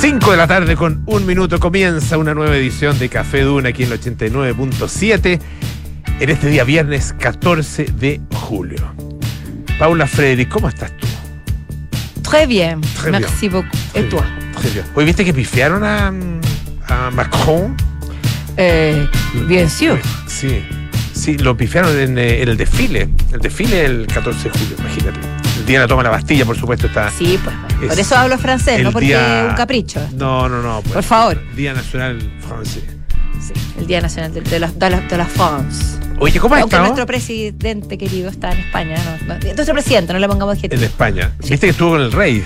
5 de la tarde con un minuto comienza una nueva edición de Café Duna aquí en el 89.7 en este día viernes 14 de julio. Paula Frederick, ¿cómo estás tú? Très bien, Très merci bien. beaucoup. Très bien. Hoy viste que pifiaron a, a Macron. Eh, bien sûr. Sí, sí, lo pifiaron en, eh, en el desfile. El desfile el 14 de julio, imagínate. El día de la toma de la Bastilla, por supuesto, está. Sí, pues. Es Por eso hablo francés, no porque día- es un capricho. No, no, no. pues, Por favor. Día Nacional Francés. Sí, el Día Nacional de, de la, de de la France. Oye, ¿cómo has Aunque estado? nuestro presidente querido está en España. No, no, nuestro presidente, no le pongamos En adjetivo. España. Viste que estuvo con el rey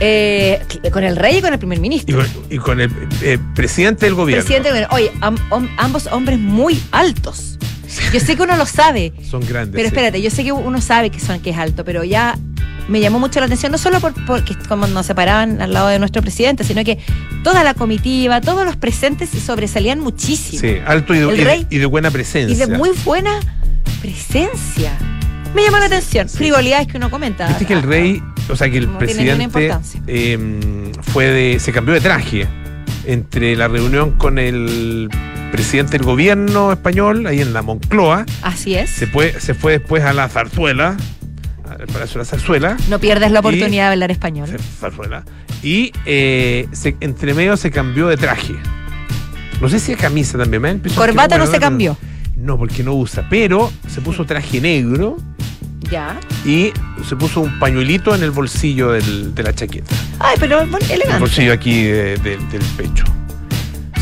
Eh, con el rey y con el primer y ministro. con, y con el eh, presidente del gobierno. Presidente, oye, am- am- ambos hombres muy altos. Yo sé que uno lo sabe, Son grandes. Pero sí. espérate, yo sé que uno sabe que son que es alto, pero ya me llamó mucho la atención, no solo por, porque como nos separaban al lado de nuestro presidente, sino que toda la comitiva, todos los presentes sobresalían muchísimo. Sí, alto y de, y de- y buena Y presencia. de muy buena presencia. Me llamó la atención. sí. Frivolidades que uno comenta. Viste que el rey, o sea, que el presidente importancia. eh, fue de, se cambió de traje entre la reunión con el presidente del gobierno español, ahí en la Moncloa, Así es. se fue, se fue después a la zarzuela, al Palacio de la Zarzuela, No pierdes la Y- oportunidad de hablar español. zarzuela y eh, se- entre medio se cambió de traje. No sé si es camisa también. me Corbata no se cambió. No, porque no usa, pero se puso traje negro Ya. y se puso un pañuelito en el bolsillo del- de la chaqueta. Ay, pero bueno, El elegante. bolsillo aquí de- de- del pecho.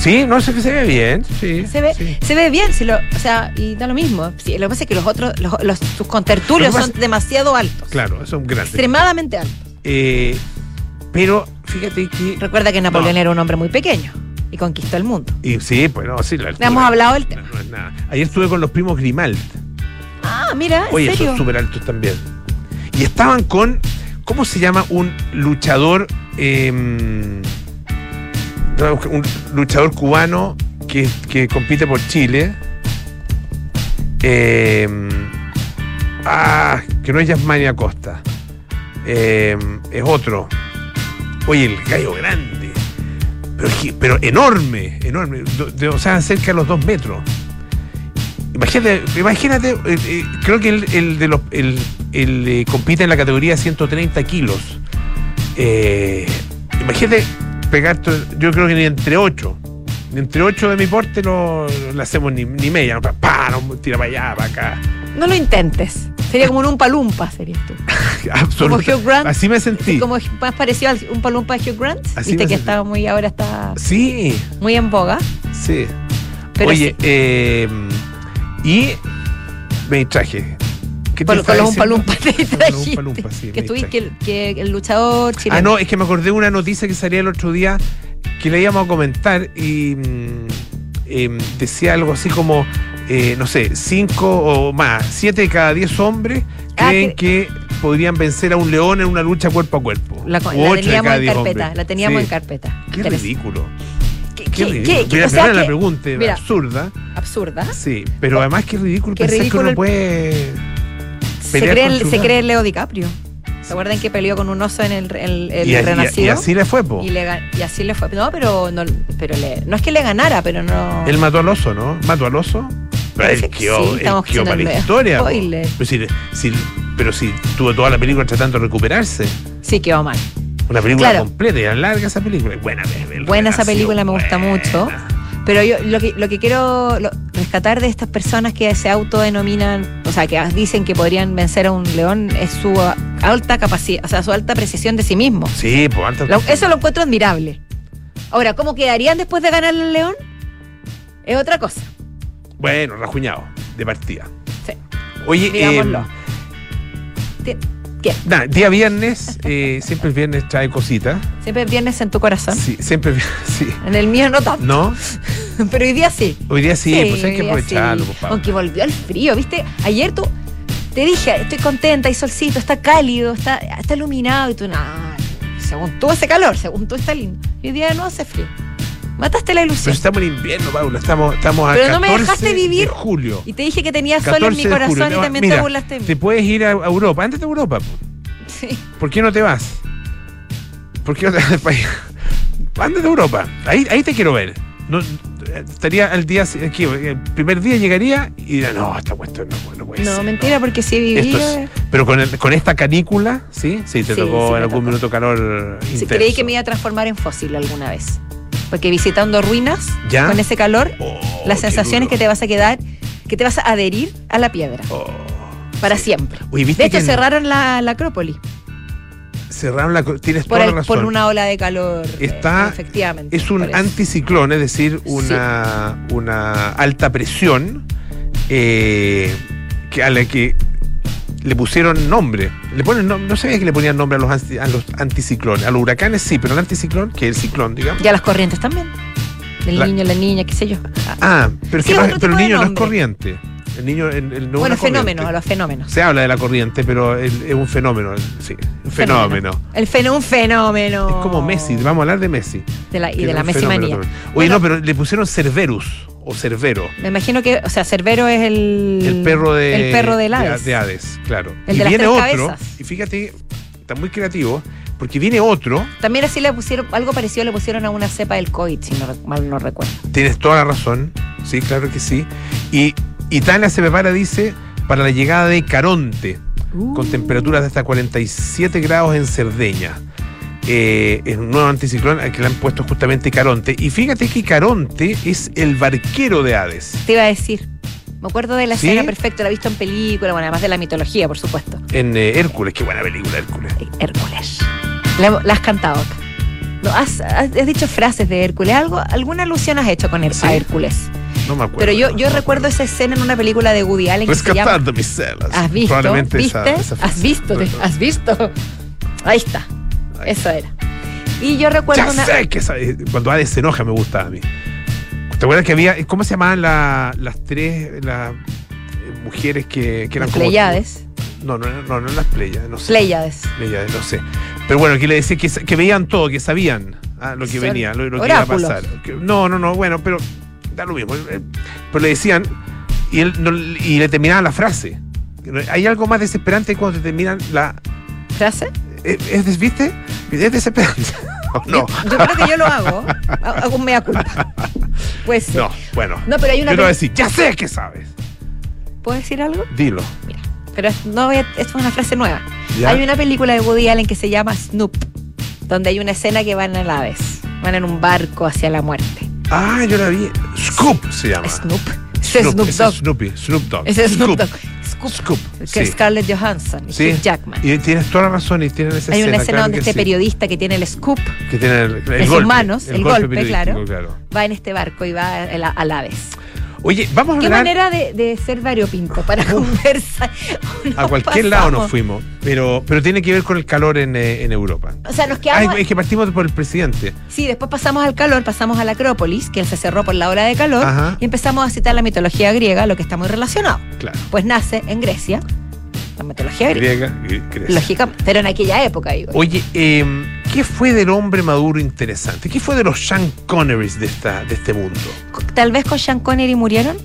Sí, no sé que se ve bien. Sí, Se ve, sí. se ve bien, si lo, o sea, y da lo mismo. Sí, lo que pasa es que los otros, los, los- sus contertulios son demasiado altos. Claro, son grandes. Extremadamente altos. Eh, pero fíjate que. Recuerda que Napoleón No. era un hombre muy pequeño y conquistó el mundo. y sí, pues no, sí, la Le hemos hablado del tema. No, no es nada. Ayer estuve con los primos Grimald. Ah, mira, ¿en Oye, serio? son súper altos también. Y estaban con. ¿Cómo se llama un luchador? eh, un luchador cubano que, que compite por Chile. Eh, ah, que no es Yasmani Acosta. Eh, es otro. Oye, el gallo grande. Pero, enorme, enorme. do- de- o sea, cerca de los dos metros. Imagínate, imagínate eh, eh, creo que el, el de los, el, el, eh, compite en la categoría 130 kilos. Imagínate pegarte, yo creo que ni entre 8. Ni entre 8 de mi porte no, no le hacemos ni, ni media. No, pa, pa, no, tira para allá, para acá. No lo intentes. Sería como un Umpa Lumpa, serías tú. Absoluta- Hugh Grant. Así me sentí. Como más parecido al Umpa Lumpa de Hugh Grant. Así Viste que está muy, ahora está Sí, muy en boga. sí. Pero Oye, sí, eh, y me distraje. ¿Qué te con, con los Umpa diciendo? Lumpa te Con los trajiste. Umpa sí, que, que, que el luchador chileno. Ah, no, es que me acordé de una noticia que salía el otro día que le íbamos a comentar y em, decía algo así como, eh, no sé, cinco o más, siete de cada diez hombres Ah, creen que podrían vencer a un león en una lucha cuerpo a cuerpo. La, la ocho de teníamos cada en carpeta. La teníamos Sí. en carpeta. Qué ridículo. ¿Qué, Qué qué- Mira, o sea, primero la que- pregunta mira. absurda. absurda. Sí, pero además qué ridículo Qué pensar ridículo que uno puede Se cree, el- se cree Leo DiCaprio. ¿Se acuerdan que peleó con un oso en el, el- el y, Renacido? y así le fue, po. Y, le ga- y así le fue. No, pero no, pero le, no es que le ganara, pero no. Él mató al oso, ¿no? ¿Mató al oso? Pero él que quedó, sí, para la historia. Pero si, si- pero si tuvo toda la película tratando de recuperarse. Sí, quedó mal. Una película Claro. completa y era larga esa película. Buena, Buena esa película, me gusta buena. mucho. Pero yo lo que, lo que quiero lo- rescatar de estas personas que se autodenominan, o sea, que dicen que podrían vencer a un león, es su alta capacidad, o sea, su alta precisión de sí mismo. Sí, pues antes. Lo- eso lo encuentro admirable. Ahora, ¿cómo quedarían después de ganar al león? Es otra cosa. Bueno, rajuñado, de partida. Sí. Oye, eh, ¿Qué? nada, día viernes, eh, siempre el viernes trae cositas. Siempre vienes en tu corazón. Sí, siempre, sí. En el mío no tanto. ¿No? Pero hoy día sí. Hoy día sí, pues hay que aprovecharlo, sí. pues. Aunque volvió el frío, ¿viste? Ayer tú te dije, estoy contenta, hay solcito, está cálido, está, está iluminado y tú, nada, según tú hace calor, según tú está lindo. Y hoy día no hace frío. Mataste la Pero ilusión. estamos en invierno, Paula. Estamos, estamos a Pero no me 14 dejaste vivir. de julio. Y te dije que tenía sol en 14 mi de corazón y también mira, te burlaste de. Te puedes ir a Europa. Ándate a Europa. Sí. ¿Por qué no te vas? ¿Por qué no te vas del país? Andes de Europa. Ahí, ahí te quiero ver. No, estaría al día aquí, el primer día llegaría y diría, no, esta cuestión no, no puede No, ser, mentira, porque sí vivido. es- pero con, el- con esta canícula, ¿sí? Sí, te Sí, tocó sí en algún tocó. minuto calor Sí, intenso. creí que me iba a transformar en fósil alguna vez. Porque visitando ruinas, ¿Ya? con ese calor, Oh, la sensación es que te vas a quedar, que te vas a adherir a la piedra Oh. para siempre. Oye, ¿viste De hecho, que cerraron la, la Acrópolis cerraron la... Tienes por, toda el- la por una ola de calor. eh, Está- efectivamente. Es un anticiclón, es decir, una, una alta presión eh, que a la que le pusieron nombre. Le ponen nom- no sabía que le ponían nombre a los, anti- a los anticiclones. A los huracanes sí, pero el anticiclón, que es el ciclón, digamos. Ya las corrientes también. El La- niño, la niña, qué sé yo. Ah, pero, es Sí, que no- otro pero el niño no es corriente. El niño el, el- no bueno, corriente. a los fenómenos. Se habla de la corriente, pero es un fenómeno, sí, un fenómeno. El fenómeno, un fenómeno. Es como Messi, vamos a hablar de Messi. De la, y de la Messi fenómeno manía. Oye, Bueno, no, pero le pusieron Cerberus o Cerbero. Me imagino que, o sea, Cerbero es el. El perro de, El perro del de- Hades. de Hades, claro. El y de las viene tres otro, cabezas. y fíjate, está muy creativo, porque viene otro, También así le pusieron, algo parecido le pusieron a una cepa del COVID, si no, mal no recuerdo. tienes toda la razón, sí, claro que sí. Y Italia se prepara, dice, para la llegada de Caronte, Uh. con temperaturas de hasta 47 grados en Cerdeña. Eh, es un nuevo anticiclón al que le han puesto justamente Caronte. Y fíjate que Caronte es el barquero de Hades. Te iba a decir. Me acuerdo de la ¿Sí? escena perfecta, la he visto en película, bueno, además de la mitología, por supuesto. En eh, Hércules, qué buena película Hércules. Hércules. La, la has cantado acá. No, has, dicho frases de Hércules. ¿Algo, ¿Alguna alusión has hecho con Sí. a Hércules? No me acuerdo. Pero yo, recuerdo esa escena en una película de Woody Allen Rescatando mis celas. ¿Has visto? ¿Viste? esa- esa frase. ¿Has visto? ¿Has visto? Ahí está. Eso era. Y yo recuerdo Ya una. sé que esa- cuando Hades se enoja me gusta a mí. ¿Te acuerdas que había, cómo se llamaban la- las tres las eh, mujeres que, que eran como... Pleiades. No, no, no, no, las Pleiades, no sé. Pleiades. Pleiades, no sé. Pero bueno, que le decía que, que veían todo, que sabían ah, lo que Son venía, lo, lo que iba a pasar. No, no, no, bueno, pero da lo mismo. eh, Pero le decían y, él no- y le terminaban la frase. Hay algo más desesperante cuando te terminan la... ¿Frase? ¿Es, es- ¿Viste? Es desesperante. ¿O no? Yo, yo creo que yo lo hago. Hago un mea culpa. Pues. No, bueno. No, pero hay Yo una. te voy a peli- decir, ya sé que sabes. ¿Puedo decir algo? Dilo. Mira. Pero no voy a- esto es una frase nueva. ¿ya? Hay una película de Woody Allen que se llama Snoop, donde hay una escena que van a la vez. Van en un barco hacia la muerte. Ah, yo la vi. Scoop se llama. Snoop. Es Snoop ese Dogg. Snoopy, Snoop Dogg. Ese Snoop Dogg. Scoop. Scoop. Que sí. es Scarlett Johansson y Sí. Jackman. Y tienes toda la razón y tienen esa Hay una escena, escena claro donde este sí. periodista que tiene el scoop que tiene el, el en sus golpe, manos, el golpe, periodístico, claro. va en este barco y va a la, a la vez. Oye, vamos a Qué hablar manera de, de ser variopinto para conversar. a cualquier lado nos fuimos, pero pero tiene que ver con el calor en, eh, en Europa. O sea, nos quedamos. es que partimos por el presidente. Sí, después pasamos al calor, pasamos a la Acrópolis, que se cerró por la hora de calor, Ajá. y empezamos a citar la mitología griega, lo que está muy relacionado. Claro. Pues nace en Grecia, la mitología griega. Griega. Lógicamente, pero en aquella época, digo. Oye, eh, ¿qué fue del hombre maduro interesante? ¿Qué fue de los Sean Connerys de, esta, de este mundo? Tal vez con Sean Connery murieron,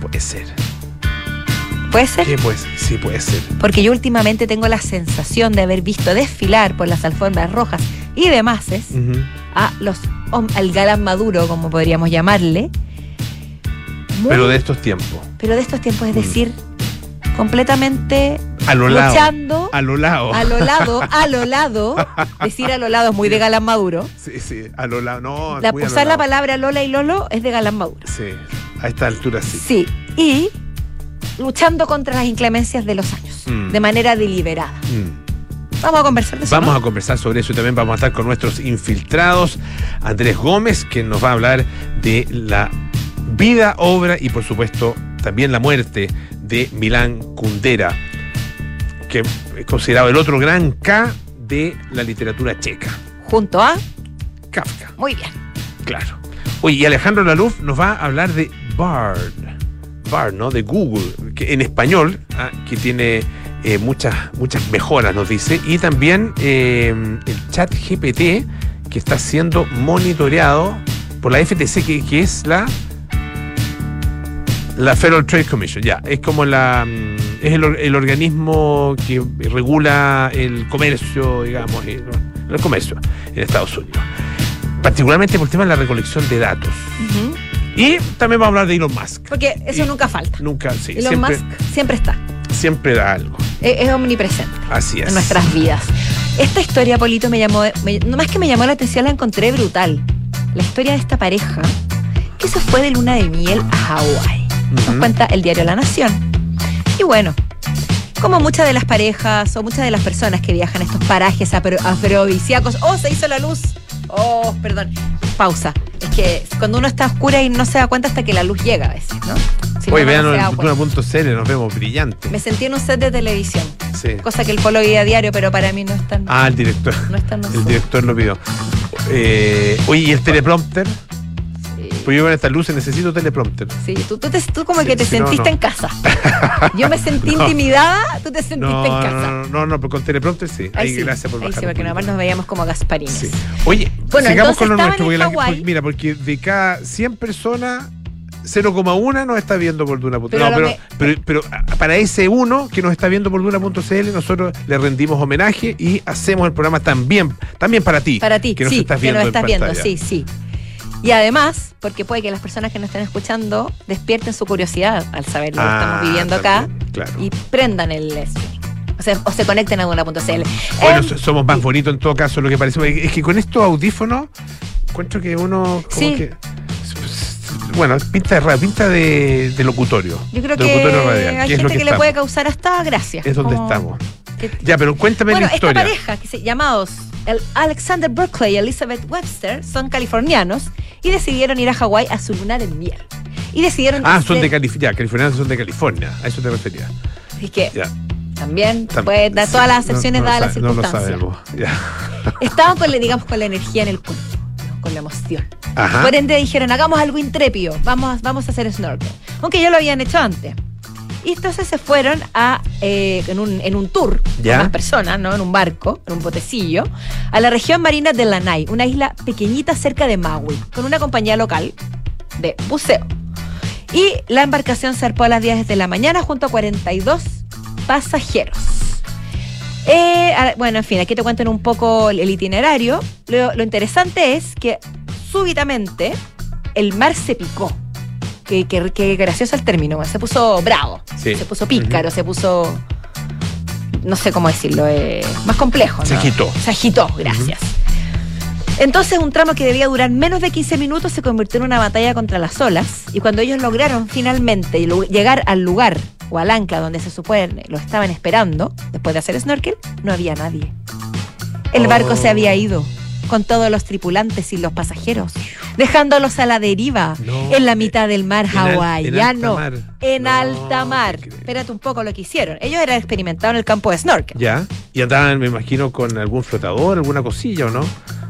Puede ser. puede ser. ¿Qué puede ser? Sí, puede ser. Porque yo últimamente tengo la sensación de haber visto desfilar por las alfombras rojas y demás Ujú. a los al galán maduro, como podríamos llamarle. Muy- Pero de estos tiempos. pero de estos tiempos, es Mm. decir, completamente A lo lado. luchando A lo lado. a lo lado, a lo lado. Decir a lo lado es muy de galán maduro. Sí, sí, a lo lado. No, La, usar la palabra Lola y Lolo es de galán maduro. Sí, a esta altura sí. Sí. Y luchando contra las inclemencias de los años, Mm. de manera deliberada. Mm. Vamos a conversar de eso. Vamos ¿no? a conversar sobre eso y también vamos a estar con nuestros infiltrados, Andrés Gómez, que nos va a hablar de la vida, obra y por supuesto también la muerte de Milán Kundera, que es considerado el otro gran K de la literatura checa, Junto a. Kafka, Muy bien. claro. Oye, y Alejandro Laluf nos va a hablar de Bard, Bard, ¿no? De Google, que en español, ah, que tiene eh, muchas, muchas mejoras, nos dice, y también eh, el chat GPT, que está siendo monitoreado por la FTC, que, que es la la Federal Trade Commission, ya, es como la mm, es el, el organismo que regula el comercio, digamos, el, el comercio en Estados Unidos. particularmente por el tema de la recolección de datos. Y también vamos a hablar de Elon Musk. Porque eso Y- nunca falta. Nunca, sí, Elon siempre, Musk siempre está. siempre da algo. Es, es omnipresente Así es. en nuestras vidas. Esta historia, Polito, me llamó, me- no más que me llamó la atención, la encontré brutal. La historia de esta pareja que se fue de luna de miel a Hawái. Nos cuenta el diario La Nación. Y bueno, como muchas de las parejas o muchas de las personas que viajan a estos parajes afro- afrodisíacos, ¡oh, se hizo la luz! Oh, perdón. Pausa. Es que cuando uno está oscura y no se da cuenta hasta que la luz llega a veces, ¿no? Si no, Hoy no vean cuenta. Cultura.cl, nos vemos brillantes. Me sentí en un set de televisión. Sí. Cosa que el polo veía a diario, pero para mí no es tan. Ah, el director. No es tan El director lo pidió. Eh, oye, ¿y el teleprompter? Sí. Pues yo con estas luces necesito teleprompter. Sí, tú, tú, te- tú como Sí, que te sentiste no. en casa. Yo me sentí No. intimidada, tú te sentiste en casa. no, no, no, pero con teleprompter sí. Ahí Ahí, sí, gracias por ahí bajar. sí, porque nada más poquito. nos veíamos como Gasparines. Sí. Oye, Bueno, sigamos con lo nuestro. porque la- mira, porque de cada 100 personas, 0,1 nos está viendo por Duna.cl. Pero No, pero, me- pero, pero, para ese uno que nos está viendo por Duna.cl, nosotros le rendimos homenaje y hacemos el programa también, también para ti. Para ti, que nos sí, estás que viendo. nos en estás viendo, sí, sí. Y además, porque puede que las personas que nos estén escuchando despierten su curiosidad al saber lo que Ah, estamos viviendo acá claro. y prendan el streaming. O sea, o se conecten a Duna.cl. Bueno, so- somos más bonitos en todo caso, lo que parece. Es que con estos audífonos, encuentro que uno. Como Sí. que, bueno, pinta de radio, pinta de, de locutorio. yo creo de que radial, hay que es lo gente que, que le puede causar hasta gracia. Es donde como estamos. Ya, pero cuéntame Bueno, la esta historia. pareja, que se, llamados el Alexander Berkeley y Elizabeth Webster, son californianos y decidieron ir a Hawái a su luna de miel. Y decidieron. Ah, son de hacer- California. Californianos son de California. A eso te refería. Así que Ya. también Tam- puede dar sí, todas las no- excepciones no lo dadas las sabe- no lo circunstancias. sabemos. Ya. Estaban con, la- digamos, con la energía en el cuerpo, ¿no? con la emoción. Ajá. Por ende dijeron, hagamos algo intrépido, vamos, vamos a hacer snorkel. Aunque ya lo habían hecho antes. Y entonces se fueron a, eh, en, un, en un tour Ya. con más personas, ¿no? En un barco, en un botecillo, a la región marina de Lanai, una isla pequeñita cerca de Maui, con una compañía local de buceo. Y la embarcación zarpó a las 10 de la mañana junto a 42 pasajeros. Eh, bueno, en fin, aquí te cuentan un poco el, el itinerario. Lo, lo interesante es que súbitamente el mar se picó. Que, que- que gracioso el término, se puso bravo, Sí. se puso pícaro, se puso, no sé cómo decirlo, eh, más complejo. Se ¿no? agitó. Se agitó, gracias. Entonces un tramo que debía durar menos de 15 minutos se convirtió en una batalla contra las olas y cuando ellos lograron finalmente llegar al lugar o al ancla donde se supone lo estaban esperando, después de hacer snorkel, no había nadie. El barco Oh. se había ido con todos los tripulantes y los pasajeros, dejándolos a la deriva No, en la mitad del mar en hawaiano. alta mar. En No, alta mar. creo. Espérate un poco lo que hicieron. Ellos eran experimentados en el campo de snorkel. Ya. Y andaban, me imagino, con algún flotador, alguna cosilla, ¿o no?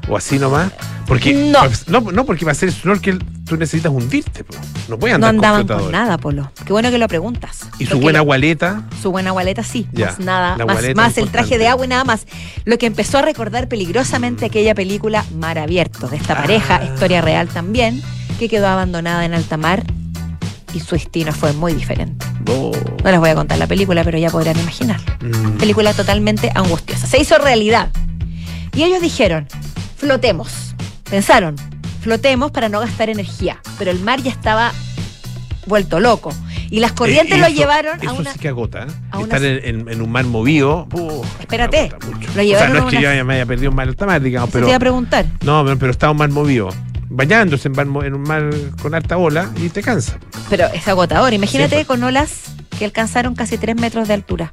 O así nomás. Porque, No. no. No, porque para hacer snorkel tú necesitas hundirte. po. No puedes No andar andaban con nada, Polo. Qué bueno que lo preguntas. Y su buena gualeta. Su buena gualeta sí, Ya, más nada, más, más el traje de agua y nada más. Lo que empezó a recordar peligrosamente aquella película Mar Abierto, de esta pareja, Ah. historia real también, que quedó abandonada en alta mar y su destino fue muy diferente. Oh. No les voy a contar la película, pero ya podrán imaginar. Mm. Película totalmente angustiosa. Se hizo realidad. Y ellos dijeron, flotemos. Pensaron, flotemos para no gastar energía. Pero el mar ya estaba vuelto loco. Y las corrientes Eh, lo eso- llevaron a Eso una... sí que agota. ¿eh? a una- Estar en, en- en un mar movido. uh, Espérate, lo o sea, llevaron no a es que una- yo me haya perdido un mar alta mar, digamos, pero. te iba a preguntar. No, pero, pero está un mar movido. Bañándose en, mar mo- en un mar con alta ola y te cansa. Pero es agotador. Imagínate Sí, con olas que alcanzaron casi 3 metros de altura.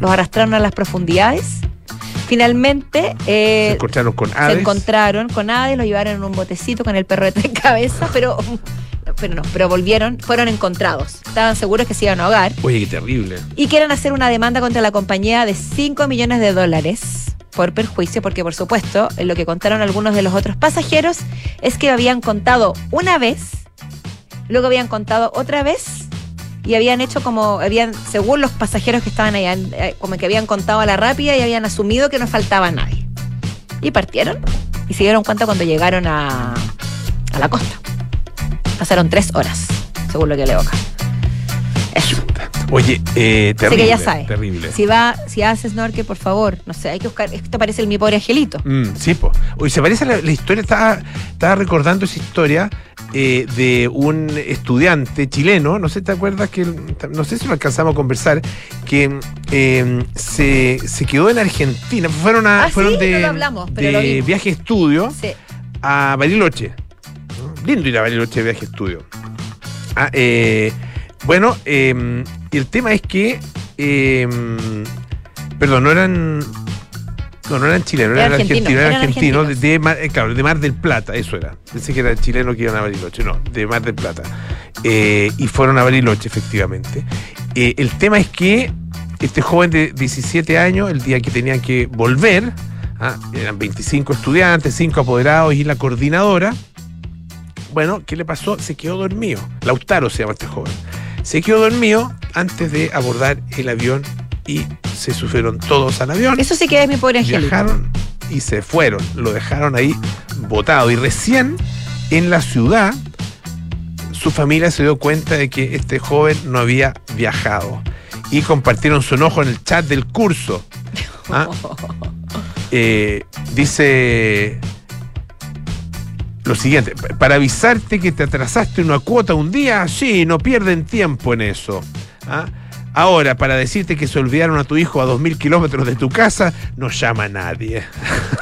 Los arrastraron a las profundidades. Finalmente Se eh, encontraron con se aves. encontraron con Hades, lo llevaron en un botecito con el perro de tres cabezas, pero, pero no, pero volvieron, fueron encontrados. Estaban seguros que se iban a ahogar Oye, qué terrible. y quieren hacer una demanda contra la compañía de 5 millones de dólares por perjuicio, porque por supuesto, lo que contaron algunos de los otros pasajeros es que habían contado una vez, luego habían contado otra vez y habían hecho como, habían, según los pasajeros que estaban allá, eh, como que habían contado a la rápida y habían asumido que no faltaba nadie. Y partieron y se dieron cuenta cuando llegaron a, a la costa. Pasaron tres horas, según lo que leo acá. Eso. Oye, eh, terrible. que ya sabe. Terrible. Si va, si hace snorkel, por favor, no sé, hay que buscar. Esto parece el mi pobre angelito. Mm, sí, pues. Oye, se parece a la, la historia, estaba, estaba recordando esa historia eh, de un estudiante chileno, no sé, ¿te acuerdas? que No sé si lo alcanzamos a conversar, que eh, se, se quedó en Argentina, fueron, a, Ah, fueron sí, de, no lo hablamos, pero de lo vimos. viaje estudio Sí. a Bariloche. Lindo ir a Bariloche de viaje estudio. Ah, eh, bueno, eh, el tema es que. eh, perdón, no eran. No, no eran chilenos, Eran eran argentinos, argentinos, eran eran argentinos, de, de Mar, eh, claro, de Mar del Plata, eso era. Pensé que era chileno que iban a Bariloche, no, de Mar del Plata. Eh, y fueron a Bariloche, efectivamente. Eh, el tema es que este joven de 17 años, el día que tenía que volver, ah, eran 25 estudiantes, 5 apoderados y la coordinadora. Bueno, ¿qué le pasó? Se quedó dormido. Lautaro se llama este joven. Se quedó dormido antes de abordar el avión y se subieron todos al avión. Eso sí que es mi pobre angelito. Viajaron y se fueron. Lo dejaron ahí botado. Y recién en la ciudad, su familia se dio cuenta de que este joven no había viajado. Y compartieron su enojo en el chat del curso. ¿Ah? Eh, dice lo siguiente, para avisarte que te atrasaste una cuota un día, sí, no pierden tiempo en eso. ¿ah? Ahora, para decirte que se olvidaron a tu hijo a dos mil kilómetros de tu casa, no llama a nadie.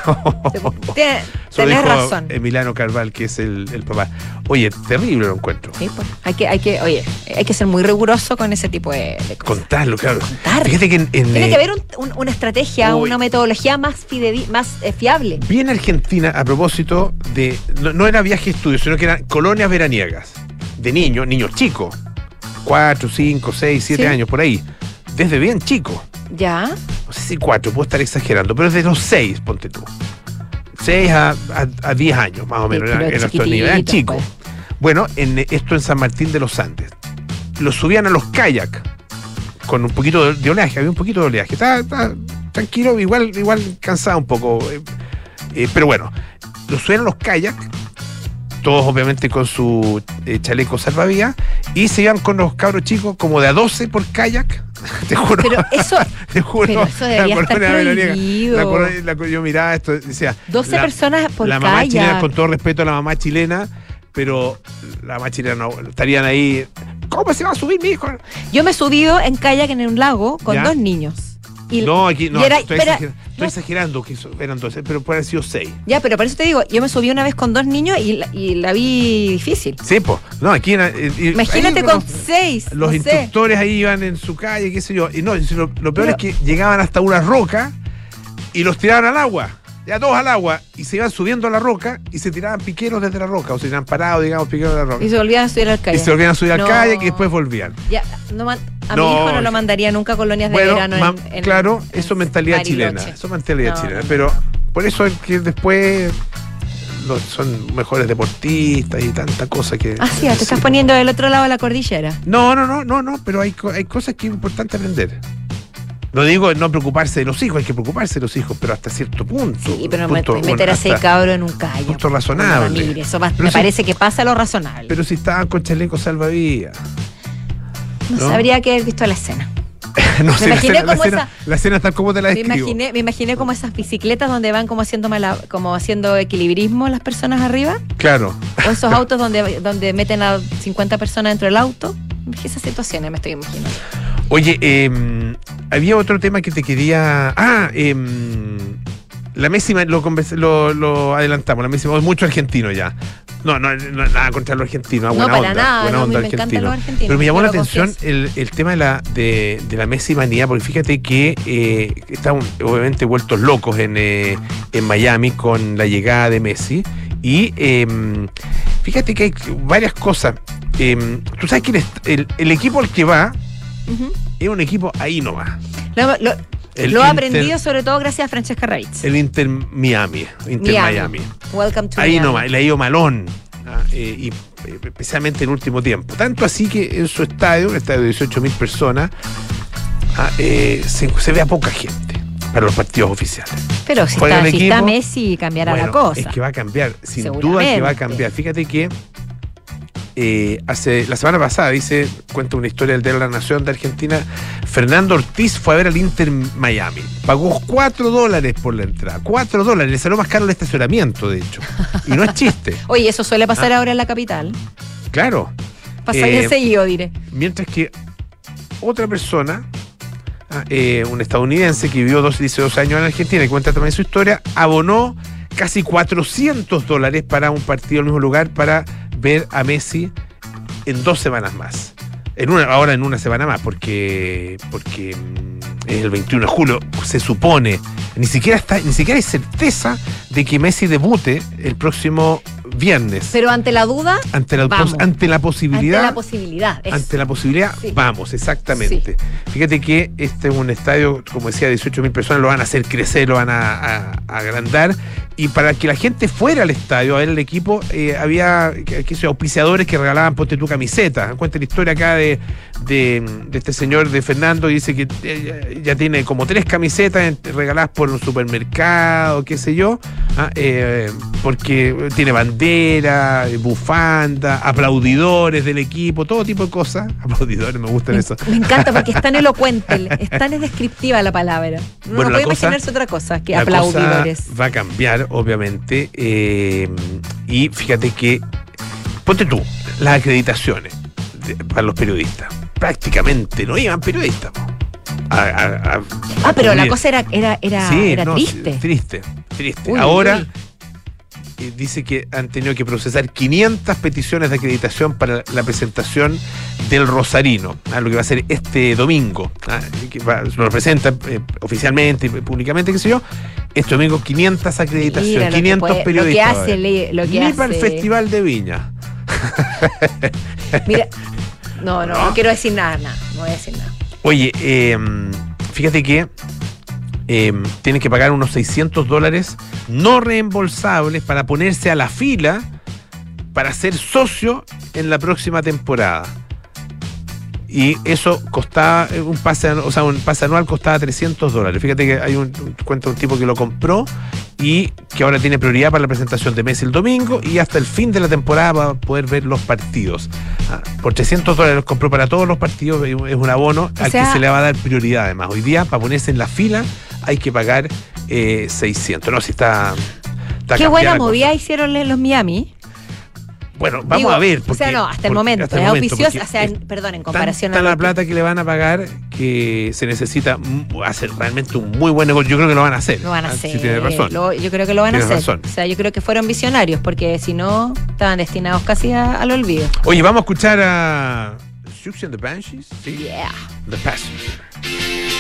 Tienes tenés razón. Emiliano Carval, que es el, el papá. Oye, terrible lo encuentro. Sí, pues, hay que, hay que, oye, hay que ser muy riguroso con ese tipo de, de cosas. Contarlo, claro. Contar. Fíjate que en, en, Tiene eh, que haber un- un- una estrategia, una metodología más fidedi- más eh, fiable. Vi en Argentina, a propósito de. No, no era viaje estudio, sino que eran colonias veraniegas. De niños, niños chicos. Cuatro, cinco, seis, siete Sí. años, por ahí. Desde bien chicos. Ya. No sé si cuatro, puedo estar exagerando, pero desde los seis, ponte tú. Seis a, a, a diez años, más o menos. eran, eran estos niños, eran chicos. pues. Bueno, en, esto en San Martín de los Andes. Los subían a los kayak con un poquito de, de oleaje, había un poquito de oleaje. Estaba, estaba tranquilo, igual, igual cansado un poco. eh, eh, pero bueno, los subían a los kayak, todos obviamente con su eh, chaleco salvavidas, y se iban con los cabros chicos como de a 12 por kayak. Te juro. Pero eso, Te juro. pero eso debería la estar prohibido. la la- yo miraba esto, decía. 12 la- personas por la mamá chilena, kayak. con todo respeto a la mamá chilena, pero la mamá chilena no, estarían ahí. ¿Cómo se va a subir mi hijo? Yo me he subido en kayak en un lago con Ya. dos niños. Y- no, aquí no, y era- estoy, pero- exager- estoy no. exagerando que eran 12, pero puede haber sido 6. Ya, pero por eso te digo, yo me subí una vez con dos niños y la, y la vi difícil. Sí, pues. No, aquí era, eh, Imagínate con los- seis. Los no sé. instructores ahí iban en su calle, qué sé yo. Y no, y lo, lo peor Pero- es que llegaban hasta una roca y los tiraban al agua. Ya todos al agua. Y se iban subiendo a la roca y se tiraban piqueros desde la roca. O se tiraban parados, digamos, piqueros de la roca. Y se volvían a subir al Y kayak. se volvían a subir al kayak y después volvían. Ya, no man- a No, mi hijo no lo mandaría nunca a colonias de Bueno, verano. ma- en- en- claro, en eso es mentalidad Bariloche. chilena. Eso es mentalidad No, chilena. pero por eso es que después los- son mejores deportistas y tanta cosa que. Ah, sí, te estás poniendo del otro lado de la cordillera. No, no, no, no, no, pero hay, co- hay cosas que es importante aprender. No digo no preocuparse de los hijos, hay que preocuparse de los hijos, pero hasta cierto punto. Sí, pero punto, met- meter a ese cabro en un kayak. punto razonable. Ramírez, eso me si- parece que pasa lo razonable. Pero si estaban con chalecos salvavidas. No, ¿no? sabría que haber visto la escena. no Me sé, la escena, la, como escena, la escena tal como te la Me describo. imaginé, me imaginé como esas bicicletas donde van como haciendo mala- como haciendo equilibrismo las personas arriba. Claro. O esos autos donde, donde meten a 50 personas dentro del auto. Esas situaciones me estoy imaginando. Oye, eh, había otro tema que te quería. Ah, eh, la Messi lo, lo, lo adelantamos, la Messi, mucho argentino ya. No, no, no, nada contra los argentinos, No, buena para onda, nada, buena no, onda me argentino. los Pero me llamó la atención el, el tema de la, de, de la Messi manía, porque fíjate que eh, están obviamente vueltos locos en, eh, en Miami con la llegada de Messi. Y eh, fíjate que hay varias cosas. Eh, Tú sabes que el, el equipo al que va es un equipo ahí nomás. Lo, lo- El lo he aprendido sobre todo gracias a Francesca Ravitz. El Inter Miami. Inter Miami. Welcome to Ahí Miami. nomás, le ha ido malón. ah, eh, y eh, especialmente en el último tiempo. Tanto así que en su estadio, un estadio de 18 mil personas, ah, eh, se, se ve a poca gente para los partidos oficiales. Pero si está. Messi cambiará la cosa. Es que va a cambiar, sin duda que va a cambiar. Fíjate que eh, hace la semana pasada, dice, cuenta una historia del de la Nación de Argentina, Fernando Ortiz fue a ver al Inter Miami. Pagó 4 dólares por la entrada. 4 dólares, le salió más caro el estacionamiento, de hecho. Y no es chiste. Oye, eso suele pasar ahora en la capital. Claro. Pasa bien Eh, seguido, diré. Mientras que otra persona, ah, eh, un estadounidense que vivió 12, 12 años en Argentina y cuenta también su historia, abonó casi 400 dólares para un partido en el mismo lugar para ver a Messi en dos semanas más. En una, ahora en una semana más, porque, porque mm, es el 21 de julio, se supone, ni siquiera está, ni siquiera hay certeza de que Messi debute el próximo viernes. Pero ante la duda, ante, la, vamos. pos- ante la posibilidad ante la posibilidad. ante la posibilidad, Sí. vamos, exactamente. Fíjate que este es un estadio, como decía, 18 mil personas, lo van a hacer crecer, lo van a, a- a agrandar. Y para que la gente fuera al estadio a ver el equipo, eh, había que, auspiciadores que regalaban, ponte tu camiseta. Cuenta la historia acá de, de, de este señor de Fernando, y dice que eh, ya, tiene como tres camisetas regaladas por un supermercado, qué sé yo, ah, eh, porque tiene bandera, eh, bufanda, aplaudidores del equipo, todo tipo de cosas. Aplaudidores, me gustan Me, eso. me encanta porque es tan elocuente, es tan descriptiva la palabra. No Bueno, puede cosa- imaginarse otra cosa que La aplaudidores. cosa va a cambiar, obviamente. eh, y fíjate que, ponte tú, las acreditaciones de- para los periodistas. Prácticamente no iban periodistas. po. A- a- a- Ah, pero la cosa era, era, era, Sí, era no, triste. Triste, triste. Uy, Ahora uy. Eh, dice que han tenido que procesar 500 peticiones de acreditación para la presentación del Rosarino, ah, lo que va a ser este domingo. ah, que va- lo presenta eh, oficialmente y públicamente, qué sé yo. Este domingo 500 acreditaciones, Mira lo que 500 puede- periodistas. Lo que va a hace, haber. le- lo que Ni hace. para el Festival de Viña. Mira, no, no, No. no quiero decir nada, nada, no voy a decir nada. Oye, eh, fíjate que eh, tienen que pagar unos 600 dólares no reembolsables para ponerse a la fila para ser socio en la próxima temporada. Y eso costaba, eh, un pase, o sea, un pase anual costaba 300 dólares. Fíjate que hay un, cuenta un tipo que lo compró y que ahora tiene prioridad para la presentación de Messi el domingo y hasta el fin de la temporada va a poder ver los partidos. Ah, por 300 dólares los compró para todos los partidos, es un- abono al sea- que se le va a dar prioridad además. Hoy día, para ponerse en la fila, hay que pagar eh, 600. No, si está... está Qué buena la movida hicieron los Miami. Bueno, vamos Digo, a ver. o sea, porque- no, hasta el porque- momento. hasta el es momento, porque o sea, en- perdón, en comparación tanta a. la lo que- plata que le van a pagar que se necesita hacer realmente un muy buen negocio. Yo creo que lo van a hacer. Lo van a Ah, hacer. Sí, tienes razón. Lo- yo creo que lo van a hacer. razón. O sea, yo creo que fueron visionarios, porque si no, estaban destinados casi a- al olvido. Oye, vamos a escuchar a and the Banshees. Sí. Yeah. The Passenger.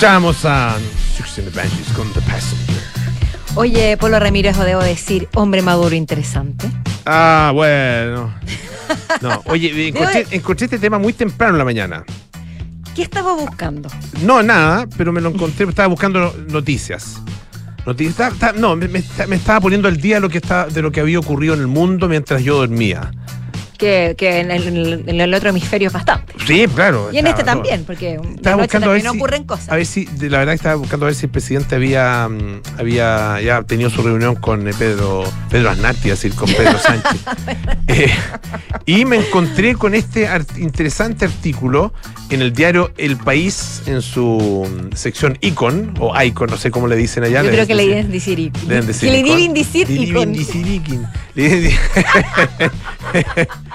Escuchábamos a Six and the Banshees con The Passenger. Oye, Polo Ramírez, o debo decir, hombre maduro interesante. Ah, bueno. No, oye, encontré, encontré este tema muy temprano en la mañana. ¿Qué estaba buscando? No, nada, pero me lo encontré, estaba buscando noticias. Noticias, estaba- estaba- no, me, me- me estaba poniendo al día de lo, que de lo que había ocurrido en el mundo mientras yo dormía. Que, que en, el, en el otro hemisferio es bastante. Sí, claro. Y en este también, porque Estaba buscando a ver si, ocurren cosas. A ver si, la verdad que estaba buscando a ver si el presidente había, mm, había ya tenido su reunión con eh, Pedro, Pedro Asnati, es decir, con Pedro Sánchez. Eh, y me encontré con este art- interesante artículo en el diario El País, en su mm, sección Icon, o Icon, no sé cómo le dicen allá. Yo creo que le deben decir le deben decir le icon. deben decir Le y deben con- decir icon.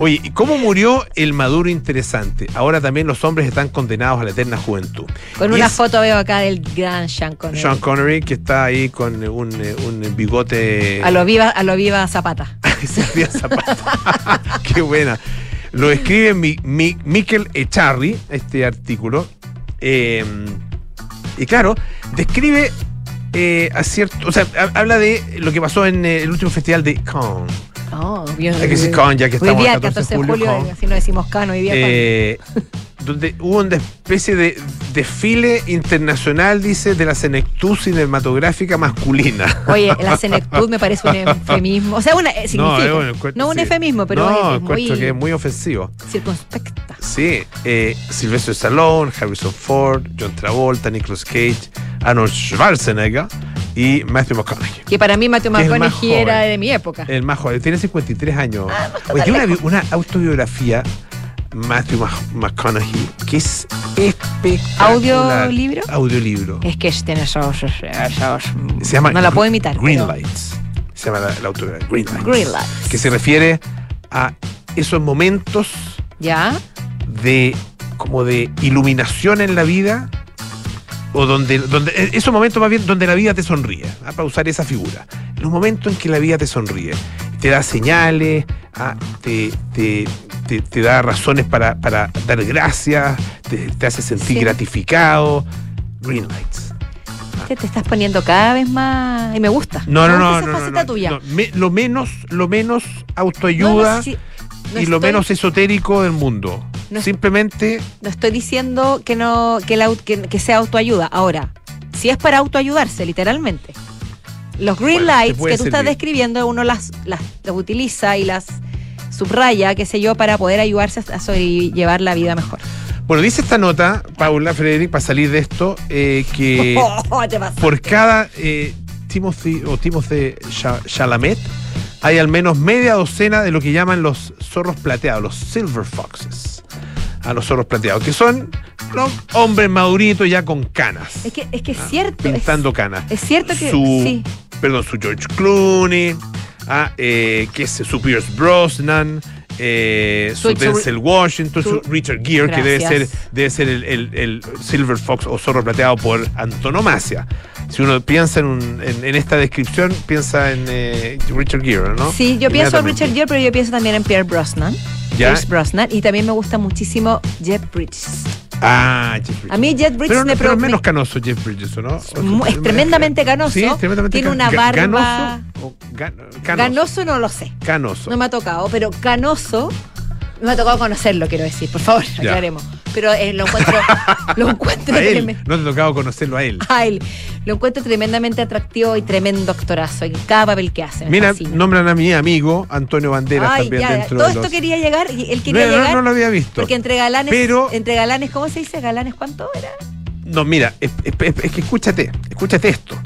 Oye, ¿y cómo murió el Maduro interesante? Ahora también los hombres están condenados a la eterna juventud. Con Y una es foto veo acá del gran Sean Connery. Sean Connery, que está ahí con un, un bigote. a lo viva, a lo viva Zapata. Qué buena. Lo escribe mi, mi- Miquel Echarri, este artículo. Eh, y claro, describe eh, a cierto. O sea, ha- habla de lo que pasó en eh, el último festival de Cannes. Oh, bien. Hay que decir Cannes, ya que Hoy estamos día, el 14 de julio. Cannes. así no decimos Cano, hoy día Eh, donde hubo una especie de desfile internacional, dice, de la senectud cinematográfica masculina. Oye, la senectud me parece un eufemismo. O sea, una, eh, significa. No, un encuentro- un sí. eufemismo, pero no, es, muy que es muy ofensivo. circunspecta. Sí, eh, Sylvester Stallone, Harrison Ford, John Travolta, Nicolas Cage, Arnold Schwarzenegger y Matthew McConaughey. Que para mí Matthew McConaughey era joven. de mi época. El más joven, tiene 53 años. Ah, Oye, tiene una, autobiografía, Matthew Mc- McConaughey, que es espectacular. ¿Audiolibro? Audiolibro. Es que tiene esos, esos- Se llama no la puedo imitar. Green pero- Lights. Se llama la, la autobiografía. Green Lights. Green Lights. Que se refiere a esos momentos ¿Ya? de como de iluminación en la vida o donde, donde eh, esos momentos más bien donde la vida te sonríe, ¿ah? para usar esa figura. Los momentos en que la vida te sonríe, te da señales, ¿ah? te, te, te- te da razones para, para dar gracias, te, hace sentir Sí. gratificado. Green lights. Te, te estás poniendo cada vez más. Y me gusta. No, no, no, no, esa no, tuya. no. Me- lo menos, lo menos No, autoayuda no, y lo menos esotérico del mundo. No- Simplemente No estoy diciendo que no que, la que, que sea autoayuda. Ahora, si es para autoayudarse, literalmente. Los green Bueno, lights que tú estás describiendo, uno las, las, las utiliza y las subraya, qué sé yo, para poder ayudarse a sobrellevar la vida mejor. Bueno, dice esta nota, Paula, Frederick, para salir de esto, eh, que Oh, por cada eh, Timothy o Timothy Cha- Chalamet hay al menos media docena de lo que llaman los zorros plateados, los silver foxes. A los zorros plateados, que son los hombres maduritos ya con canas. Es que es que es cierto. es- Pintando canas. Es, cierto que su, sí. Perdón, su George Clooney, ah, eh, que es su Pierce Brosnan, eh, su, Denzel Washington, su, Richard Gere, que debe ser, debe ser el, el- el Silver Fox o zorro plateado por antonomasia. Si uno piensa en, un- en- en esta descripción, piensa en eh, Richard Gere, ¿no? Sí, yo pienso en. Richard Gere, pero yo pienso también en Pierre Brosnan. Ya. Pierce Brosnan. Y también me gusta muchísimo Jeff Bridges. Ah, Jeff Bridges. A mí Jeff Bridges pero, me, pero es menos me- canoso Jeff Bridges, ¿o ¿no? O sea, es tremendamente canoso. Sí, tremendamente Tiene una barba- ¿Ganoso? o gan- canoso. No lo sé. Canoso. No me ha tocado, pero canoso no me ha tocado conocerlo, quiero decir. Por favor, Ya. aclaremos. Pero eh, lo encuentro, lo encuentro A él, no te ha tocado conocerlo a él. a él. Lo encuentro tremendamente atractivo y tremendo actorazo en cada papel que hace. Mira, fascina. nombran a mi amigo Antonio Banderas Ay, también ya, dentro todo de esto los... quería llegar y él no, quería no, llegar no lo había visto. porque entre galanes, Pero- entre galanes, ¿cómo se dice? ¿Galanes cuánto era? No, mira, es, es- es- es que escúchate, escúchate esto.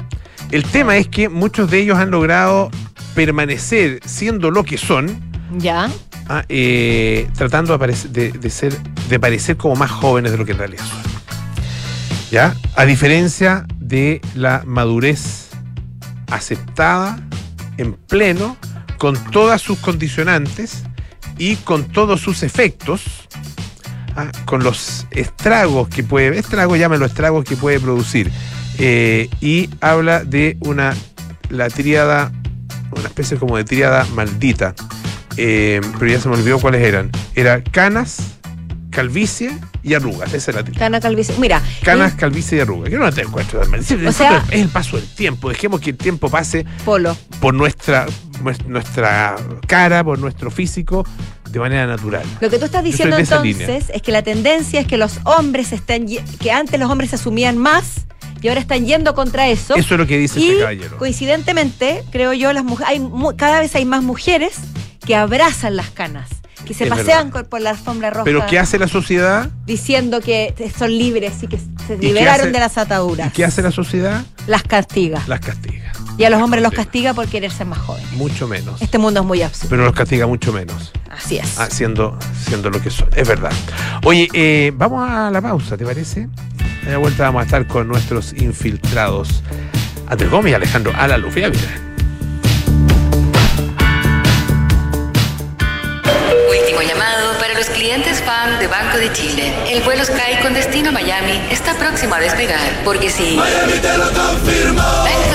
El tema es que muchos de ellos han logrado permanecer siendo lo que son, Ya. ah, eh, tratando de, ser, de parecer como más jóvenes de lo que en realidad son. ¿Ya? A diferencia de la madurez aceptada en pleno, con todas sus condicionantes y con todos sus efectos, ah, con los estragos que puede, estragos, llámalo estragos que puede producir. Eh, y habla de una, la tríada, una especie como de tríada maldita. Eh, pero ya se me olvidó cuáles eran. Era canas, calvicie y arrugas. Esa es la Cana calvicie. Mira. Canas, eh, calvicie y arrugas. Yo no te encuentro O sea- es el paso del tiempo. Dejemos que el tiempo pase Polo. por nuestra, nues- nuestra cara, por nuestro físico, de manera natural. Lo que tú estás diciendo entonces es que la tendencia es que los hombres están ye- que antes los hombres se asumían más y ahora están yendo contra eso. Eso es lo que dice y este caballero. coincidentemente, creo yo, las mujeres hay cada vez hay más mujeres que abrazan las canas, que se Es pasean verdad. por la alfombra roja Pero ¿qué hace la sociedad? diciendo que son libres y que se ¿Y qué liberaron de las ataduras. ¿Y qué hace la sociedad? Las castiga. Las castiga. Y a los hombres los castiga por querer ser más jóvenes. Mucho menos. Este mundo es muy absurdo. Pero los castiga mucho menos. Así es. Ah, siendo, siendo lo que son. Es verdad. Oye, eh, vamos a la pausa, ¿te parece? A la vuelta vamos a estar con nuestros infiltrados. Andrés Gómez y Alejandro Alaluf. Clientes FAM de Banco de Chile. El vuelo Sky con destino Miami está próximo a despegar, porque si... Banco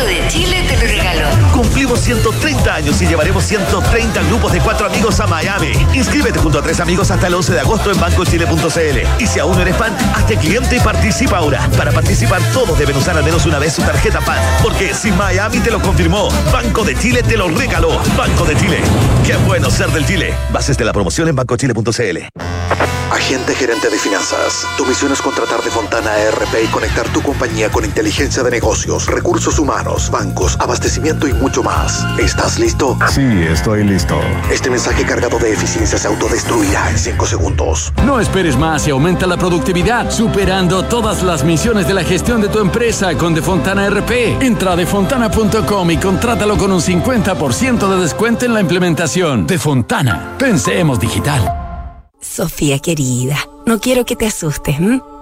de Chile te lo regaló. Cumplimos 130 años y llevaremos 130 grupos de cuatro amigos a Miami. Inscríbete junto a tres amigos hasta el 11 de agosto en bancochile.cl. Y si aún no eres fan, hazte cliente y participa ahora. Para participar, todos deben usar al menos una vez su tarjeta PAN. Porque si Miami te lo confirmó, Banco de Chile te lo regaló. Banco de Chile. Qué bueno ser del Chile. Bases de la promoción en bancochile.cl. Agente gerente de finanzas. Tu misión es contratar de Fontana ERP y conectar tu compañía con inteligencia de negocios, recursos humanos, bancos, abastecimiento y mucho más. ¿Estás listo? Sí, estoy listo. Este mensaje cargado de eficiencia se autodestruirá en 5 segundos. No esperes más y aumenta la productividad, superando todas las misiones de la gestión de tu empresa con Defontana RP. Entra a defontana.com y contrátalo con un 50% de descuento en la implementación. Defontana, pensemos digital. Sofía querida, no quiero que te asustes. ¿m?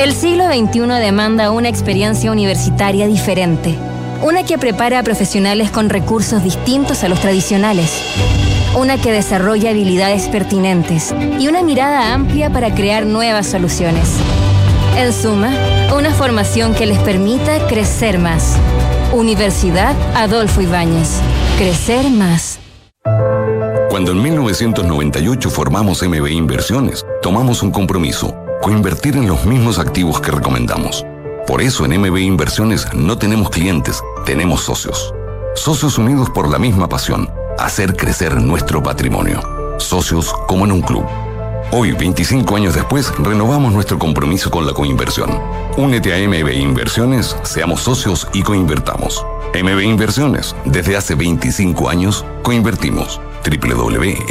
El siglo XXI demanda una experiencia universitaria diferente, una que prepara a profesionales con recursos distintos a los tradicionales, una que desarrolla habilidades pertinentes y una mirada amplia para crear nuevas soluciones. En suma, una formación que les permita crecer más. Universidad Adolfo Ibáñez. Crecer más. Cuando en 1998 formamos MB Inversiones, tomamos un compromiso, coinvertir en los mismos activos que recomendamos. Por eso en MB Inversiones no tenemos clientes, tenemos socios. Socios unidos por la misma pasión, hacer crecer nuestro patrimonio. Socios como en un club. Hoy, 25 años después, renovamos nuestro compromiso con la coinversión. Únete a MB Inversiones, seamos socios y coinvertamos. MB Inversiones, desde hace 25 años, coinvertimos. www.mbi.cl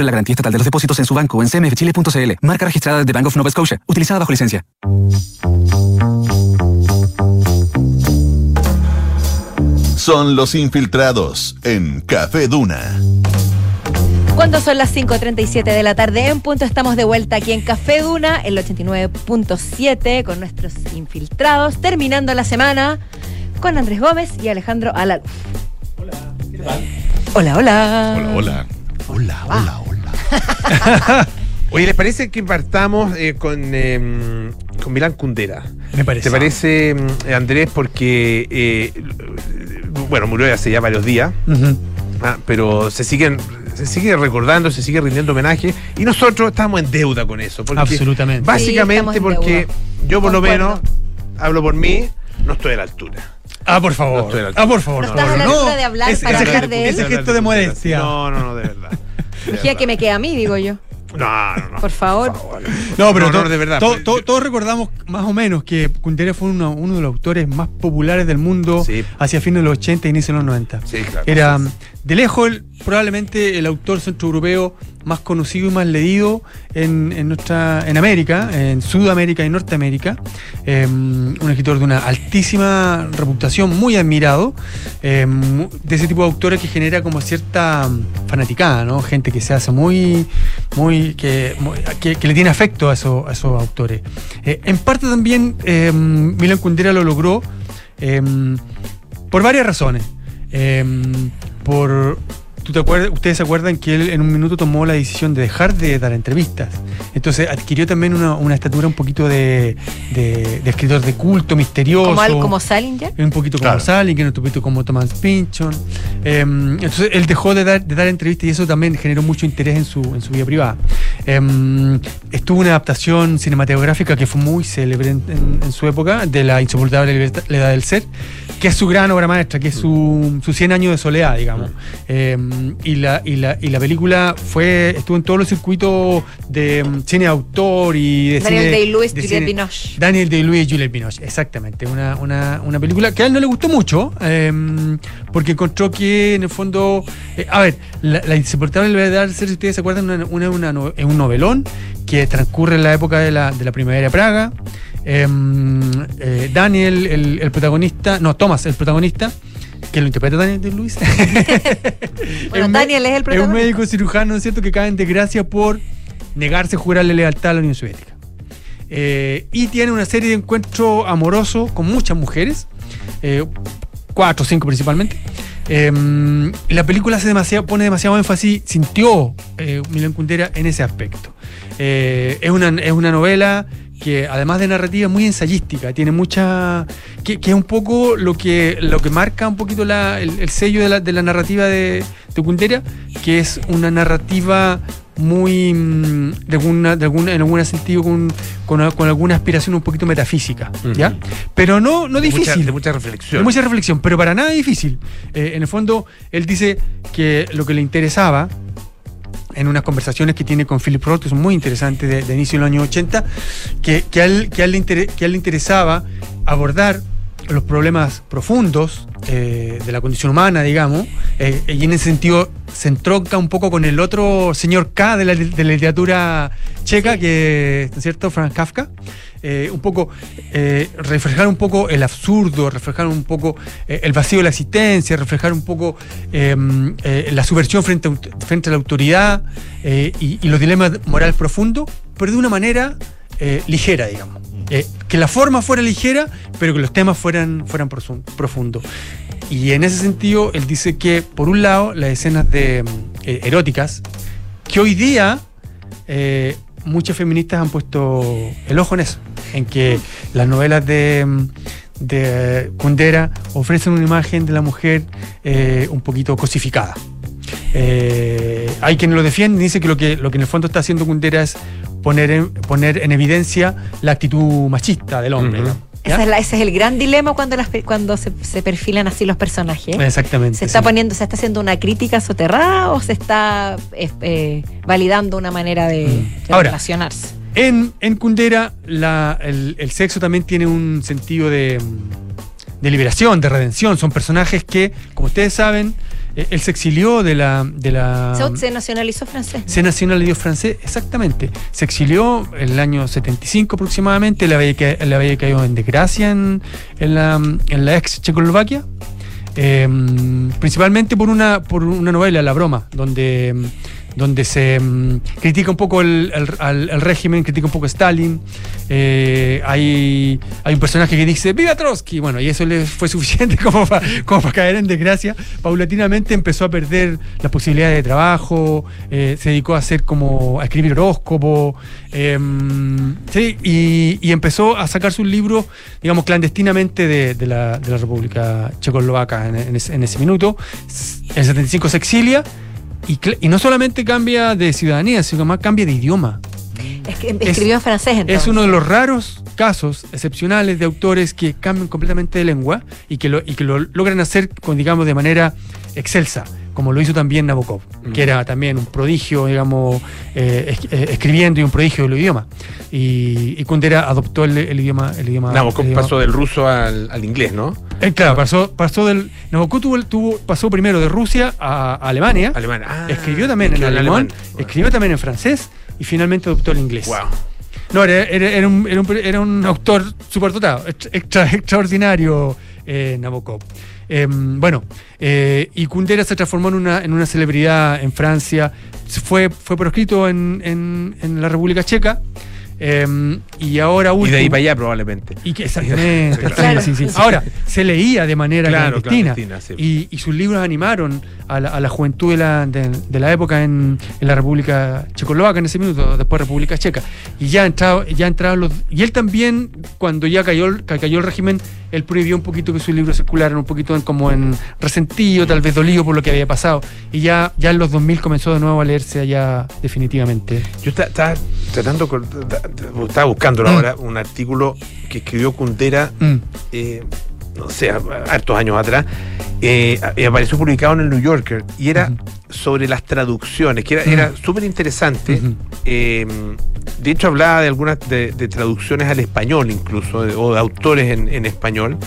sobre la garantía estatal de los depósitos en su banco o en cmfchile.cl. Marca registrada de Bank of Nova Scotia. Utilizada bajo licencia. Son los infiltrados en Café Duna. Cuando son las 5.37 de la tarde en punto, estamos de vuelta aquí en Café Duna, el 89.7, con nuestros infiltrados, terminando la semana con Andrés Gómez y Alejandro Alaluf. Hola, ¿qué tal? Hola, hola. Hola, hola. Hola, hola, hola. Oye, ¿les parece que partamos eh, con, eh, con Milán Kundera? Me parece. ¿Te parece, mm, Andrés? Porque, eh, bueno, murió hace ya varios días, ah, pero se siguen se sigue recordando, se sigue rindiendo homenaje y nosotros estamos en deuda con eso. Porque Absolutamente. Básicamente Sí, porque yo por lo menos, hablo por mí, no estoy a la altura. Ah, por No favor. altura. ah, por favor. No estás a la altura de hablar para ese, hablar de él. ese gesto de modestia. No, no, no, de verdad. De Dije que me queda a mí, digo yo. No, no, no. Por favor. No, pero No, no, de verdad, to- to- todos recordamos más o menos que Kundera fue uno, uno de los autores más populares del mundo Sí. hacia fines de los 80 e inicio de los 90. Sí, claro. Era de lejos probablemente el autor centroeuropeo más conocido y más leído en, en nuestra en América, en Sudamérica y Norteamérica. Eh, un escritor de una altísima reputación, muy admirado, mu- de ese tipo de autores que genera como cierta mm, fanaticada, ¿no? Gente que se hace muy, muy, que, que, le tiene afecto a, eso- a esos autores. Eh, en parte también eh, Milan Kundera lo logró por varias razones. Por, ¿tú te acuerdas, ustedes se acuerdan que él en un minuto tomó la decisión de dejar de dar entrevistas. Entonces adquirió también una, una estatura un poquito de, de- de escritor de culto, misterioso. Como, al- como Salinger. Un poquito como Claro. Salinger, un poquito como Thomas Pynchon. Eh, entonces él dejó de dar, de dar entrevistas y eso también generó mucho interés en su, en su vida privada. Eh, estuvo una adaptación cinematográfica que fue muy célebre en, en- en su época, de La insoportable libertad- la edad del ser, que es su gran obra maestra, que es su, su 100 años de soledad, digamos. Eh, y, la, y, la, y la película fue estuvo en todos los circuitos de mm, cine autor y de Daniel cine- Day-Lewis, de Juliette cine- Binoche. Daniel Day-Lewis y Juliette Binoche, exactamente. Una, una, una película que a él no le gustó mucho, eh, porque encontró que en el fondo. eh, a ver, La, la insoportable verdad del ser, si ustedes se acuerdan, una, una- una es un novelón que transcurre en la época de la, de la primavera de Praga. Eh, eh, Daniel, el, el protagonista, no, Thomas, el protagonista, que lo interpreta Daniel Day-Lewis. Bueno, Daniel es el Es un protagonista. médico cirujano, ¿no es cierto?, que cae en desgracia por negarse a jurarle lealtad a la Unión Soviética. Eh, y tiene una serie de encuentros amorosos con muchas mujeres, eh, cuatro o cinco principalmente. Eh, la película hace demasiado, pone demasiado énfasis, sintió Milan Kundera en ese aspecto. Es, una, es una novela que además de narrativa es muy ensayística, tiene mucha... que, que es un poco lo que, lo que marca un poquito la- el, el sello de la, de la narrativa de, de Kundera, que es una narrativa muy, mm, de alguna, de alguna, en algún sentido, con, con, con alguna aspiración un poquito metafísica, ¿ya? Pero no, no De mucha- difícil. de mucha reflexión. De mucha reflexión, pero para nada difícil. Eh, en el fondo, él dice que lo que le interesaba en unas conversaciones que tiene con Philip Roth, son muy interesantes de, inicio de los años 80, que, que, él, que, inter- que a él le interesaba abordar los problemas profundos eh, de la condición humana, digamos, eh, y en ese sentido se entronca un poco con el otro señor K de la, literatura checa, que ¿no es cierto? Franz Kafka. Eh, un poco reflejar un poco el absurdo, reflejar un poco el vacío de la existencia, reflejar un poco la subversión frente a, frente a la autoridad y, los dilemas morales profundos, pero de una manera ligera, digamos. Eh, que la forma fuera ligera, pero que los temas fueran, fueran profundos. Y en ese sentido, él dice que, por un lado, las escenas de, mm, eh, eróticas, que hoy día eh, muchas feministas han puesto el ojo en eso, en que las novelas de, mm, de Kundera ofrecen una imagen de la mujer eh, un poquito cosificada. Hay quien lo defiende dice que lo, que lo que en el fondo está haciendo Kundera es poner en, poner en evidencia la actitud machista del hombre. ¿no? ¿Ya? Esa es la- ese es el gran dilema cuando, las, pe- cuando se, se perfilan así los personajes. Exactamente. ¿Se está sí. poniendo, se está haciendo una crítica soterrada o se está eh, eh, validando una manera de, de Mm. Ahora, relacionarse? En, en Kundera, la- el, el sexo también tiene un sentido de, de liberación, de redención. Son personajes que, como ustedes saben, él se exilió de la. De la Se, nacionalizó francés. se nacionalizó francés, exactamente. Se exilió en el año 75 aproximadamente, él había, él había caído en desgracia en, en la, en la ex Checoslovaquia, eh, principalmente por una, por una novela, La Broma, donde, donde se mm, critica un poco el, régimen, critica un poco a Stalin. Eh, hay, hay un personaje que dice ¡Viva Trotsky! Bueno, y eso le fue suficiente como para caer en desgracia. Paulatinamente empezó a perder las posibilidades de trabajo, eh, se dedicó a hacer como a escribir horóscopo, eh, sí, y, empezó a sacar sus libros, digamos, clandestinamente de, la, República Checoslovaca en, en ese, en ese minuto. En el 75 se exilia y, y no solamente cambia de ciudadanía, sino más cambia de idioma. Es que escribió en francés entonces. Es uno de los raros casos excepcionales de autores que cambian completamente de lengua y que lo, y que lo logran hacer, con, digamos, de manera excelsa, como lo hizo también Nabokov, que era también un prodigio, digamos, eh, eh, escribiendo y un prodigio del idioma. Y, y Kundera adoptó el, el idioma. El idioma Nabokov el idioma- pasó del ruso al, al inglés, ¿no? Eh, claro, pasó, pasó del. Nabokov tuvo, tuvo- pasó primero de Rusia a, a Alemania. Alemania. Ah, escribió también en alemán, alemán. escribió también en francés y finalmente adoptó el inglés. No, era, era- era un, era un- era un autor súper dotado, extra, extra- extraordinario eh, Nabokov. Eh, bueno, eh, y Kundera se transformó en una, en una celebridad en Francia, fue, fue proscrito en- en la República Checa. Eh, y ahora Y de ahí último- para allá probablemente. y que exactamente. Claro. sí, sí, sí. Ahora, se leía de manera Claro, clandestina. clandestina, sí. y, y sus libros animaron a la, a la juventud de la, de, de la época en, en la República Checoslovaca en ese minuto, después República Checa. Y ya entrado, ya entraron los. Y él también, cuando ya cayó, el- ca- cayó el régimen, él prohibió un poquito que sus libros circularan un poquito en- como en resentido, tal vez dolido por lo que había pasado. Y ya, ya en los 2000 comenzó de nuevo a leerse allá definitivamente. Yo esta- estaba tratando, estaba buscando Mm. ahora un artículo que escribió Kundera, Mm. eh, no sé, hartos años atrás, eh, apareció publicado en el New Yorker, y era sobre las traducciones, que era, era Mm. súper interesante. Eh, de hecho, hablaba de algunas de, de traducciones al español incluso, de- o de autores en, en español.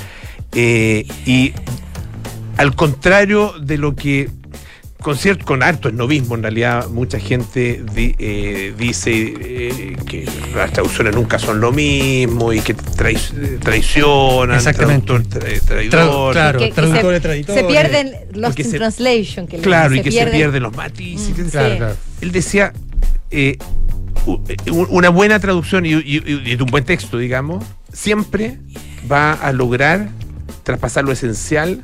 eh, y al contrario de lo que con cierto, con harto esnovismo en realidad mucha gente di- eh, dice eh, que las traducciones nunca son lo mismo y que trai- traicionan Exactamente. traductor, tra- traidor claro, Que- traductores, se, pierden los in se- translation. Que le claro y que se pierden los matices Mm, Claro, sí. claro. él decía eh, una buena traducción y, y- y- y un buen texto digamos siempre va a lograr traspasar lo esencial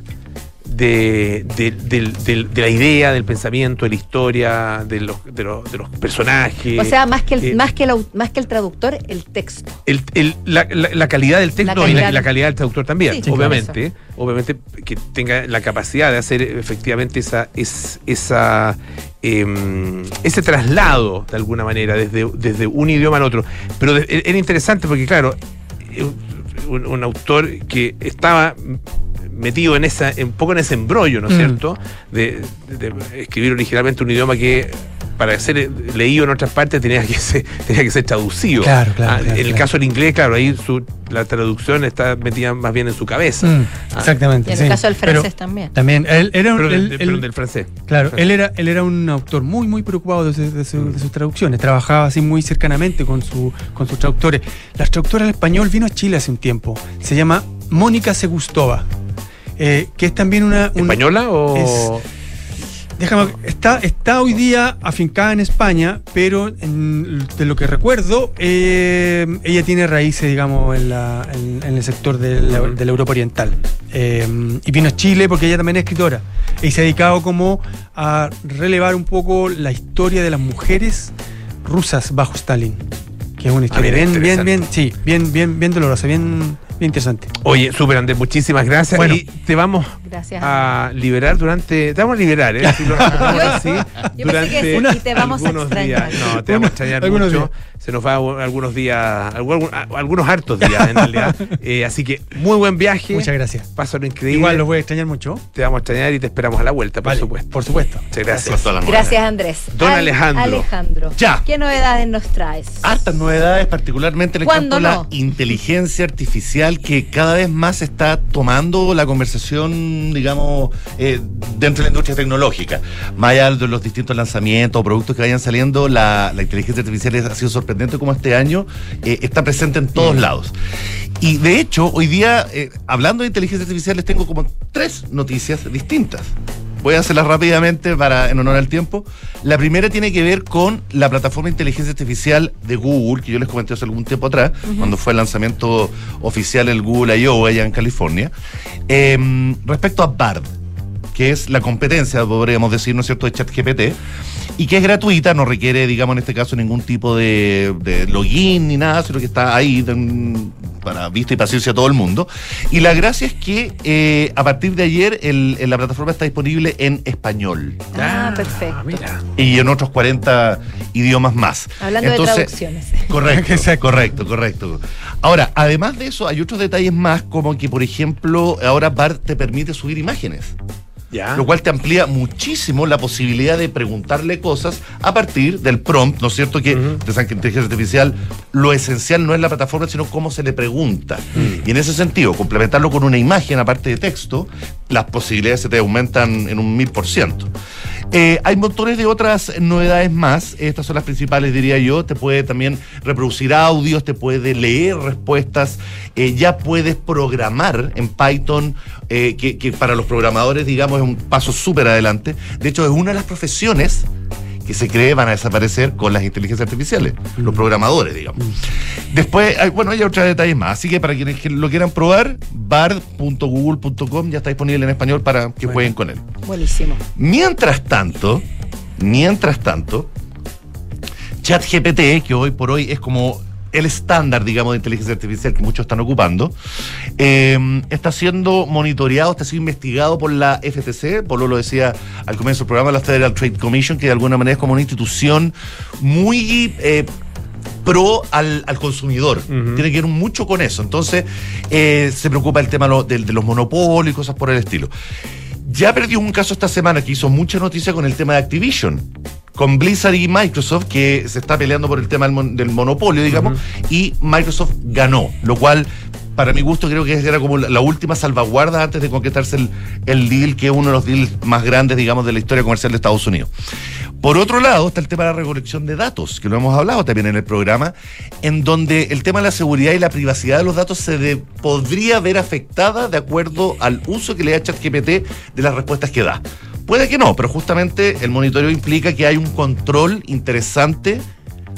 de, la idea, del pensamiento, de la historia, de los, personajes. O sea, más que, el, Eh, más, que el, más que el traductor, el texto. el- el- la, la- la calidad del texto La y la- calidad. la, calidad del traductor también, Sí, obviamente. Obviamente que tenga la capacidad de hacer efectivamente esa, es- esa, em, ese traslado de alguna manera desde, desde un idioma al otro. Pero era interesante porque, claro, eh, un, un autor que estaba metido en esa, un poco en ese embrollo, ¿no es Mm. cierto? De, de- de escribir originalmente un idioma que para ser leído en otras partes tenía que ser, tenía que ser traducido. Claro, claro, Ah, claro, en el claro. caso del inglés, claro, ahí su, la traducción está metida más bien en su cabeza. Mm, Ah, exactamente. Y en sí. el caso del Pero francés también. También, él era un- Pero, del- él- él- pero del francés. Claro, Francés. él era, él era un autor muy, muy preocupado de, su- de su- Mm. de sus traducciones. Trabajaba así muy cercanamente con, su, con sus traductores. La traductora al español vino a Chile hace un tiempo. Se llama Mónica Segustova. Eh, que es también una. un- ¿Española o.? Déjame, está, está hoy día afincada en España, pero en- de lo que recuerdo, eh, ella tiene raíces, digamos, en, la- en- en el sector de la, de la Europa Oriental. Eh, y vino a Chile porque ella también es escritora. Y se ha dedicado como a relevar un poco la historia de las mujeres rusas bajo Stalin. Que es una historia mira, bien, bien, bien, sí, bien, bien, bien dolorosa, bien, bien interesante. Oye, súper Andrés, muchísimas gracias. Bueno. y te vamos Gracias. a liberar durante. Te vamos a liberar, ¿eh? Si lo hacemos así, Yo pensé que sí, y te vamos a extrañar. días. No, te vamos a extrañar Algunos mucho. días. Se nos va algunos días, algunos hartos días en realidad. Eh, así que muy buen viaje. Muchas gracias. Pásalo increíble. Igual los voy a extrañar mucho. Te vamos a extrañar y te esperamos a la vuelta, por Vale, supuesto. Por supuesto. Muchas gracias. Gracias, Andrés. Don Al- Alejandro. Alejandro. Ya. ¿Qué novedades nos traes? Hartas novedades, particularmente en ¿Cuándo cuanto a la inteligencia artificial que cada vez más está tomando la conversación, digamos, eh, dentro de la industria tecnológica. Más allá de los distintos lanzamientos o productos que vayan saliendo, la, la inteligencia artificial ha sido sorprendente como este año eh, está presente en todos lados. Y de hecho, hoy día, eh, hablando de inteligencia artificial, les tengo como tres noticias distintas. Voy a hacerlas rápidamente para en honor al tiempo. La primera tiene que ver con la plataforma de inteligencia artificial de Google, que yo les comenté hace algún tiempo atrás, cuando fue el lanzamiento oficial del Google I.O. allá en California. Em, respecto a Bard, que es la competencia, podríamos decir, ¿no es cierto?, de ChatGPT, y que es gratuita, no requiere, digamos, en este caso, ningún tipo de, de login ni nada, sino que está ahí para vista y paciencia a todo el mundo. Y la gracia es que eh, a partir de ayer el- el- la plataforma está disponible en español Ah, perfecto. y en otros 40 idiomas más. Hablando Entonces, de traducciones. Correcto, correcto, correcto. Ahora, además de eso, hay otros detalles más, como que, por ejemplo, ahora BART te permite subir imágenes. Lo cual te amplía muchísimo la posibilidad de preguntarle cosas a partir del prompt, ¿no es cierto? Que de esa inteligencia artificial, lo esencial no es la plataforma, sino cómo se le pregunta. Y en ese sentido, complementarlo con una imagen aparte de texto, las posibilidades se te aumentan en un mil por ciento. Eh, hay montones de otras novedades más. Estas son las principales, diría yo. Te puede también reproducir audios, te puede leer respuestas. eh, ya puedes programar en Python, eh, que, que para los programadores, digamos, es un paso súper adelante. De hecho, es una de las profesiones que se cree van a desaparecer con las inteligencias artificiales, los programadores, digamos. Después, hay- bueno, hay otros detalles más. Así que para quienes lo quieran probar, bard.google.com ya está disponible en español para que jueguen con él. Buenísimo. Mientras tanto, mientras tanto, ChatGPT, que hoy por hoy es como el estándar, digamos, de inteligencia artificial que muchos están ocupando, eh, está siendo monitoreado, está siendo investigado por la FTC, por lo decía al comienzo del programa, la Federal Trade Commission, que de alguna manera es como una institución muy... eh, pro al, al consumidor. Tiene que ver mucho con eso. Entonces, eh, se preocupa el tema lo- de, de los monopolios y cosas por el estilo. Ya perdió un caso esta semana que hizo mucha noticia con el tema de Activision. Con Blizzard y Microsoft, que se está peleando por el tema del, mon- del monopolio, digamos, y Microsoft ganó, lo cual, para mi gusto, creo que era como la, última salvaguarda antes de concretarse el, el deal, que es uno de los deals más grandes, digamos, de la historia comercial de Estados Unidos. Por otro lado, está el tema de la recolección de datos, que lo hemos hablado también en el programa, en donde el tema de la seguridad y la privacidad de los datos se de- podría ver afectada de acuerdo al uso que le da ChatGPT de las respuestas que da. Puede que no, pero justamente el monitoreo implica que hay un control interesante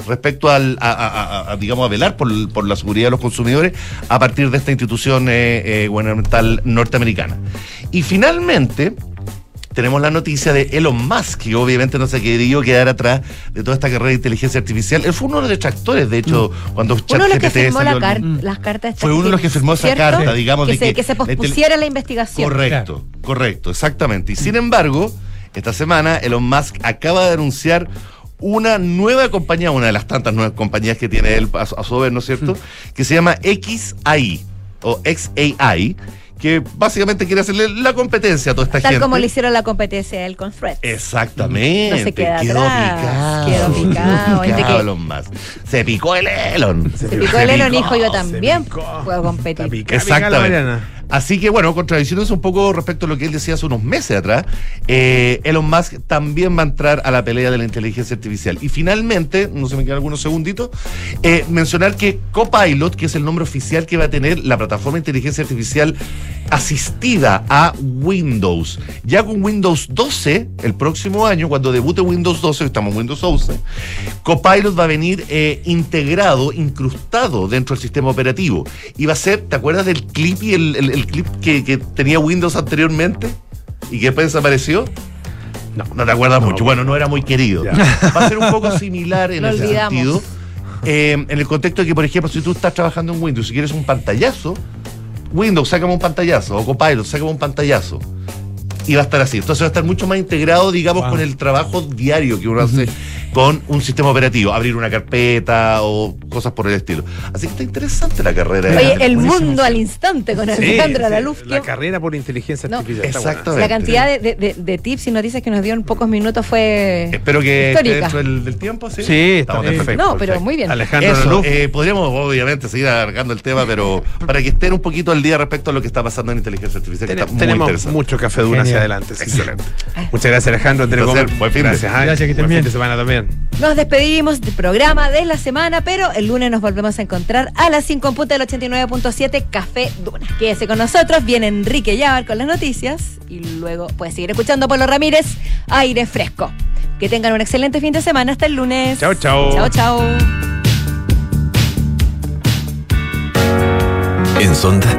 respecto al, a, digamos, a velar por, por la seguridad de los consumidores a partir de esta institución eh, eh, gubernamental norteamericana. Y finalmente, tenemos la noticia de Elon Musk, que obviamente no se quería quedar atrás de toda esta carrera de inteligencia artificial. Él fue uno de los detractores, de hecho, cuando Uno de los que ChatGPT firmó la las cartas de Fue uno de los que firmó esa ¿cierto? carta, digamos, que de se, que se pospusiera la investigación. Correcto, correcto, exactamente. Y sin embargo, esta semana Elon Musk acaba de anunciar una nueva compañía, una de las tantas nuevas compañías que tiene él a, su- a su ver, ¿no es cierto? Que se llama XAI o XAI, que básicamente quiere hacerle la competencia a toda esta Tal gente. como le hicieron la competencia a él con Threads. Exactamente. No se queda quedó atrás, picado. quedó picado. Picado Elon Musk. Se picó el Elon. Se picó el Elon, hijo, yo también puedo competir. Exactamente. Así que bueno, contradiciéndose un poco respecto a lo que él decía hace unos meses atrás, eh, Elon Musk también va a entrar a la pelea de la inteligencia artificial. Y finalmente, no se me quedan algunos segunditos, eh, mencionar que Copilot, que es el nombre oficial que va a tener la plataforma de inteligencia artificial asistida a Windows. Ya con Windows 12, el próximo año, cuando debute Windows 12, estamos en Windows 11, Copilot va a venir eh, integrado, incrustado dentro del sistema operativo. Y va a ser, ¿te acuerdas del clip y el, el- el clip que, que tenía Windows anteriormente? Y que después desapareció. No, no te acuerdas mucho. Bueno, no era muy querido. Va a ser un poco similar en ese olvidamos. sentido. Eh, en el contexto de que, por ejemplo, si tú estás trabajando en Windows y quieres un pantallazo, Windows, sácame un pantallazo, o Copilot, sácame un pantallazo. Y va a estar así. Entonces va a estar mucho más integrado, digamos, con el trabajo diario que uno hace con un sistema operativo. Abrir una carpeta o cosas por el estilo. Así que está interesante la carrera. de- Oye, el mundo al instante con Sí, Alejandro sí, Araluz. La que- carrera por inteligencia No. artificial. Exactamente. La cantidad de, de- de- de tips y noticias que nos dio en pocos minutos fue Espero que histórica. dentro del, del tiempo, ¿sí? Sí, Estamos bien. perfecto. No, pero muy bien. Alejandro Eso, Araluz. eh, podríamos obviamente seguir alargando el tema, pero para que estén un poquito al día respecto a lo que está pasando en inteligencia artificial, que está tenemos mucho café duna hacia adelante. sí. Excelente. Muchas gracias, Alejandro. Placer. Buen fin de- Gracias, Ay. Gracias, que estén Buen bien. fin de semana también. Nos despedimos del programa de la semana, pero el lunes nos volvemos a encontrar a las 5 en punto del 89.7 Café Duna. Quédese con nosotros, viene Enrique Llávar con las noticias y luego puede seguir escuchando a Polo Ramírez, Aire Fresco. Que tengan un excelente fin de semana. Hasta el lunes. Chao, chao. Chao, chao. En Sonda